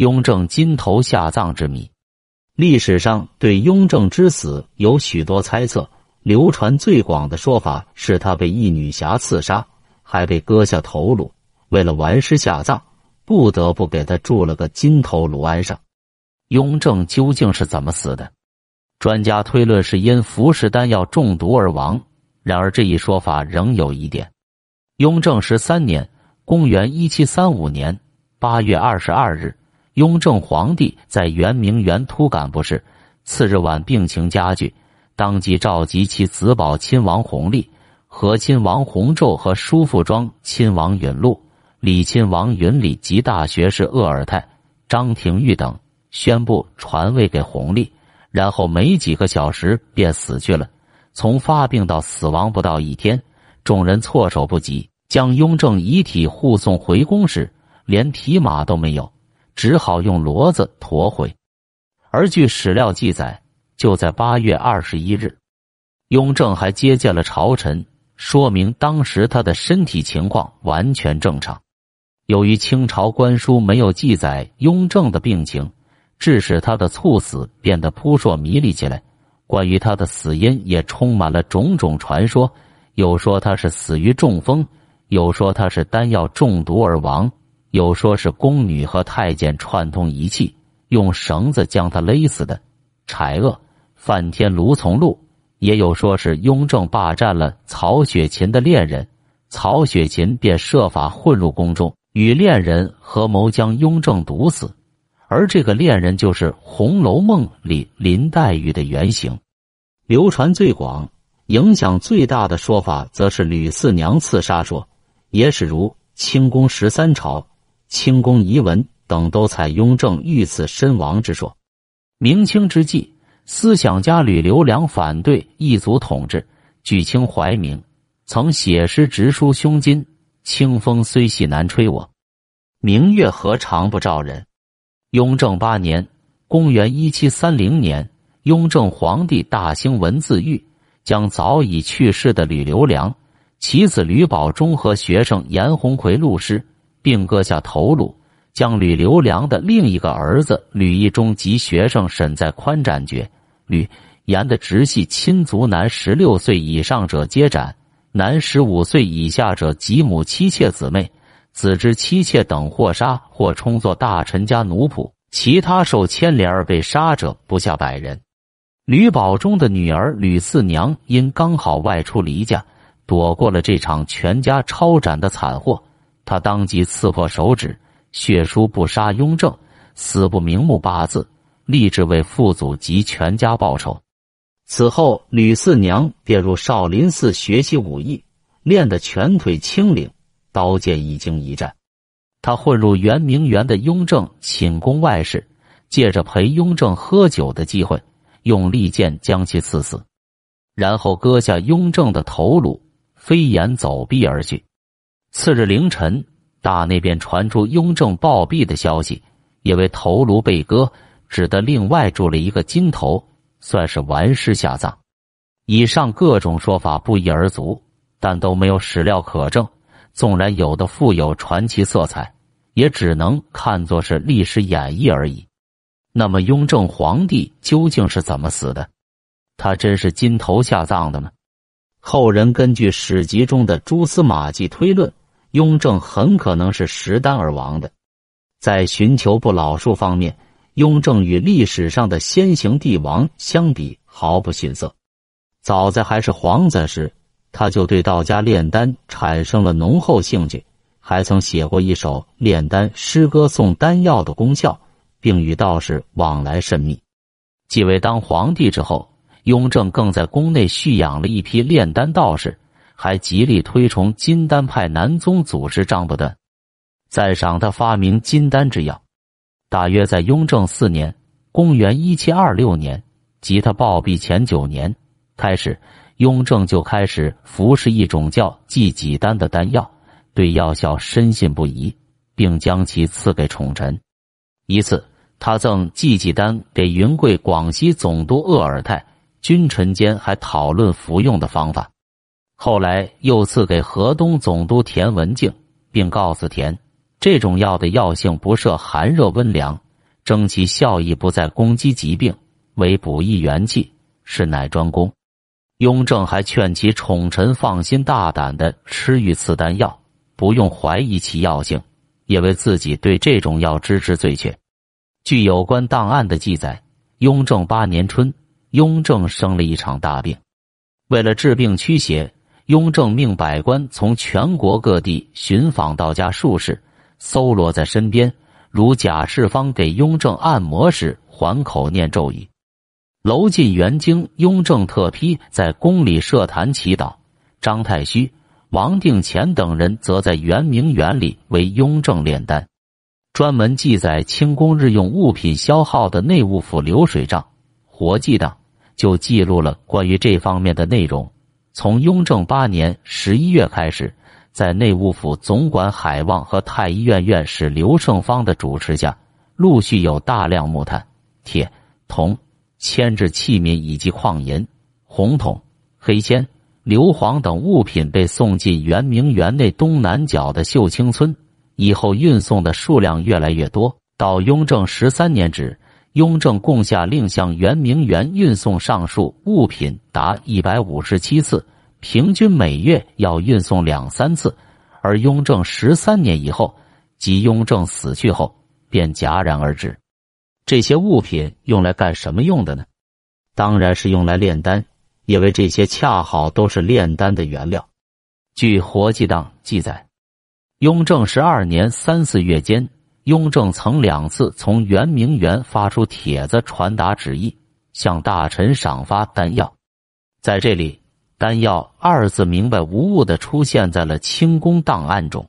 雍正金头下葬之谜。历史上对雍正之死有许多猜测，流传最广的说法是他被一女侠刺杀，还被割下头颅。为了完尸下葬，不得不给他铸了个金头颅安上。雍正究竟是怎么死的？专家推论是因服食丹药中毒而亡。然而这一说法仍有疑点。雍正十三年（公元一七三五年）八月二十二日。雍正皇帝在圆明园突感不适，次日晚病情加剧，当即召集其子宝亲王弘历、和亲王弘昼和叔父庄亲王允禄、李亲王允礼及大学士鄂尔泰、张廷玉等，宣布传位给弘历，然后没几个小时便死去了。从发病到死亡不到一天，众人措手不及，将雍正遗体护送回宫时，连提马都没有。只好用骡子驮回，而据史料记载，就在八月二十一日，雍正还接见了朝臣，说明当时他的身体情况完全正常。由于清朝官书没有记载雍正的病情，致使他的猝死变得扑朔迷离起来。关于他的死因也充满了种种传说，有说他是死于中风，有说他是丹药中毒而亡。有说是宫女和太监串通一气，用绳子将他勒死的。豺恶梵天卢从禄也有说是雍正霸占了曹雪芹的恋人，曹雪芹便设法混入宫中，与恋人合谋将雍正毒死。而这个恋人就是《红楼梦》里林黛玉的原型。流传最广、影响最大的说法，则是吕四娘刺杀说，也是如清宫十三朝。清宫遗文等都采雍正遇刺身亡之说。明清之际，思想家吕留良反对异族统治，举清怀明，曾写诗直抒胸襟：“清风虽细难吹我，明月何尝不照人。”雍正八年（公元一七三零年），雍正皇帝大兴文字狱，将早已去世的吕留良、其子吕保中和学生严鸿奎录诗。并割下头颅，将吕留良的另一个儿子吕义中及学生沈在宽斩决。吕严的直系亲族男十六岁以上者皆斩，男十五岁以下者及母妻妾姊妹、子之妻妾等或杀或充作大臣家奴仆，其他受牵连而被杀者不下百人。吕保中的女儿吕四娘因刚好外出离家，躲过了这场全家抄斩的惨祸。他当即刺破手指，血书不杀雍正，死不瞑目八字，立志为父祖及全家报仇。此后，吕四娘便入少林寺学习武艺，练得拳腿轻灵，刀剑一经一战。他混入圆明园的雍正寝宫外室，借着陪雍正喝酒的机会，用利剑将其刺死，然后割下雍正的头颅，飞檐走壁而去。次日凌晨，大内便传出雍正暴毙的消息，因为头颅被割，只得另外铸了一个金头，算是完尸下葬。以上各种说法不一而足，但都没有史料可证。纵然有的富有传奇色彩，也只能看作是历史演绎而已。那么，雍正皇帝究竟是怎么死的？他真是金头下葬的吗？后人根据史籍中的蛛丝马迹推论。雍正很可能是食丹而亡的。在寻求不老术方面，雍正与历史上的先行帝王相比毫不逊色。早在还是皇子时，他就对道家炼丹产生了浓厚兴趣，还曾写过一首炼丹诗歌，颂丹药的功效，并与道士往来甚密。继位当皇帝之后，雍正更在宫内蓄养了一批炼丹道士。还极力推崇金丹派南宗祖师张不断，赞赏他发明金丹之药。大约在雍正四年（公元一七二六年）即他暴毙前九年开始，雍正就开始服食一种叫济己丹的丹药，对药效深信不疑，并将其赐给宠臣。一次，他赠济己丹给云贵广西总督鄂尔泰，君臣间还讨论服用的方法。后来又赐给河东总督田文镜，并告诉田，这种药的药性不涉寒热温凉，争其效益不在攻击疾病，为补益元气，是乃专攻。雍正还劝其宠臣放心大胆的吃御赐丹药，不用怀疑其药性，也为自己对这种药知之最确。据有关档案的记载，雍正八年春，雍正生了一场大病，为了治病驱邪，雍正命百官从全国各地寻访道家术士，搜罗在身边。如贾世芳给雍正按摩时，环口念咒语；楼进元经，雍正特批在宫里设坛祈祷。张太虚、王定乾等人则在圆明园里为雍正炼丹。专门记载清宫日用物品消耗的内务府流水账、活记档，就记录了关于这方面的内容。从雍正八年十一月开始。在内务府总管海望和太医院院士刘胜芳的主持下，陆续有大量木炭、铁、铜、铅制器皿以及矿银、红铜、黑铅、硫磺等物品被送进圆明园内东南角的秀清村。以后运送的数量越来越多，到雍正十三年止，雍正共下令向圆明园运送上述物品达一百五十七次。平均每月要运送两三次，而雍正十三年以后，即雍正死去后，便戛然而止。这些物品用来干什么用的呢？当然是用来炼丹，因为这些恰好都是炼丹的原料。据活记档记载，雍正十二年三四月间，雍正曾两次从圆明园发出帖子传达旨意，向大臣赏发丹药。在这里。丹药二字明白无误的出现在了清宫档案中。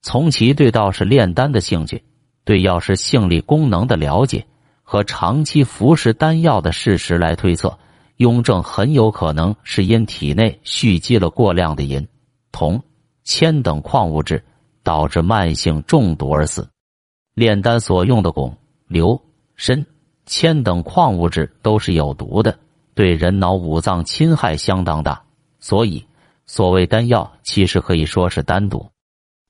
从其对道士炼丹的兴趣、对药师性力功能的了解和长期服食丹药的事实来推测，雍正很有可能是因体内蓄积了过量的银、铜、铅等矿物质，导致慢性中毒而死。炼丹所用的汞、硫、砷、铅等矿物质都是有毒的。对人脑五脏侵害相当大，所以所谓丹药，其实可以说是丹毒。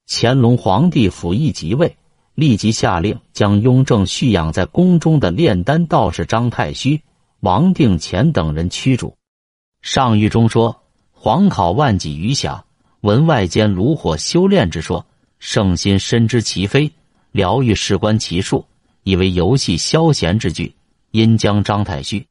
乾隆皇帝甫一即位，立即下令将雍正蓄养在宫中的炼丹道士张太虚、王定乾等人驱逐。上谕中说：“皇考万计余暇，闻外间炉火修炼之说，圣心深知其非，疗愈事关其术，以为游戏消闲之具，因将张太虚。”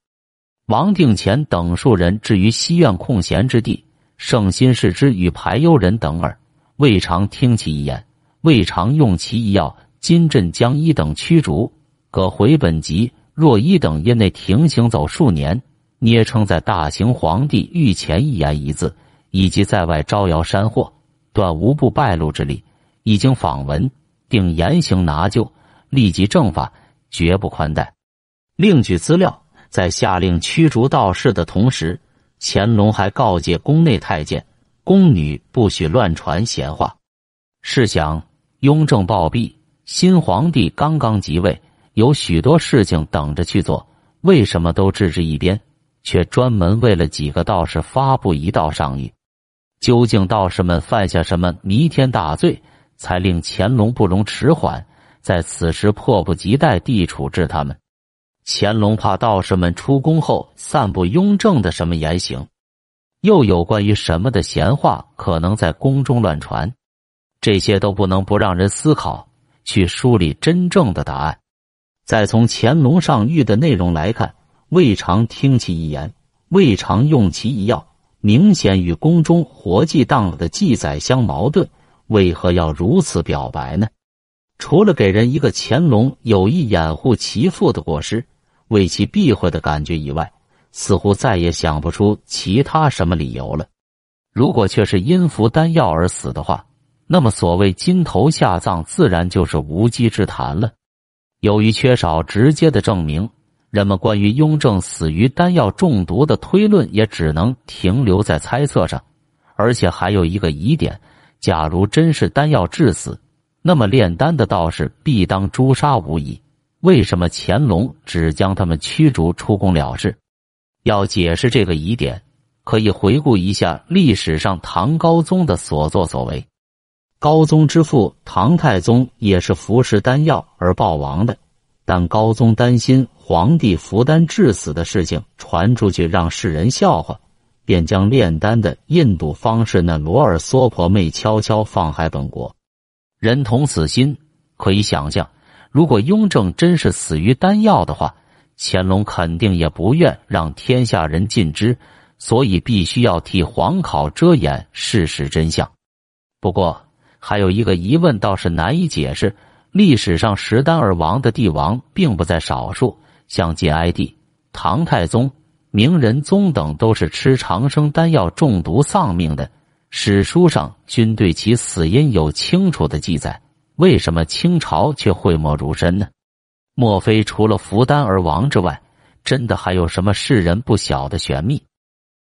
王定乾等数人置于西院空闲之地，圣心视之与排忧人等耳，未尝听其一言，未尝用其一药。金镇将一等驱逐，可回本籍若一等因内停行走数年，捏称在大行皇帝御前一言一字，以及在外招摇山货，断无不败露之力。已经访闻，定严刑拿救，立即正法，绝不宽待。另据资料。在下令驱逐道士的同时，乾隆还告诫宫内太监、宫女不许乱传闲话。试想，雍正暴毙，新皇帝刚刚即位，有许多事情等着去做，为什么都置之一边，却专门为了几个道士发布一道上谕？究竟道士们犯下什么弥天大罪，才令乾隆不容迟缓，在此时迫不及待地处置他们？乾隆怕道士们出宫后散布雍正的什么言行，又有关于什么的闲话可能在宫中乱传，这些都不能不让人思考，去梳理真正的答案。再从乾隆上谕的内容来看，未尝听其一言，未尝用其一药，明显与宫中活记档的记载相矛盾。为何要如此表白呢？除了给人一个乾隆有意掩护其父的过失。为其避讳的感觉以外，似乎再也想不出其他什么理由了。如果却是因服丹药而死的话，那么所谓金头下葬自然就是无稽之谈了。由于缺少直接的证明，人们关于雍正死于丹药中毒的推论也只能停留在猜测上。而且还有一个疑点：假如真是丹药致死，那么炼丹的道士必当诛杀无疑。为什么乾隆只将他们驱逐出宫了事？要解释这个疑点，可以回顾一下历史上唐高宗的所作所为。高宗之父唐太宗也是服食丹药而暴亡的。但高宗担心皇帝服丹致死的事情传出去，让世人笑话，便将炼丹的印度方士那罗尔娑婆妹悄悄放海本国。人同此心，可以想象，如果雍正真是死于丹药的话，乾隆肯定也不愿让天下人尽知，所以必须要替皇考遮掩事实真相。不过，还有一个疑问倒是难以解释。历史上食丹而亡的帝王并不在少数，像晋哀帝、唐太宗、明仁宗等都是吃长生丹药中毒丧命的。史书上均对其死因有清楚的记载，为什么清朝却讳莫如深呢？莫非除了服丹而亡之外，真的还有什么世人不晓的玄秘？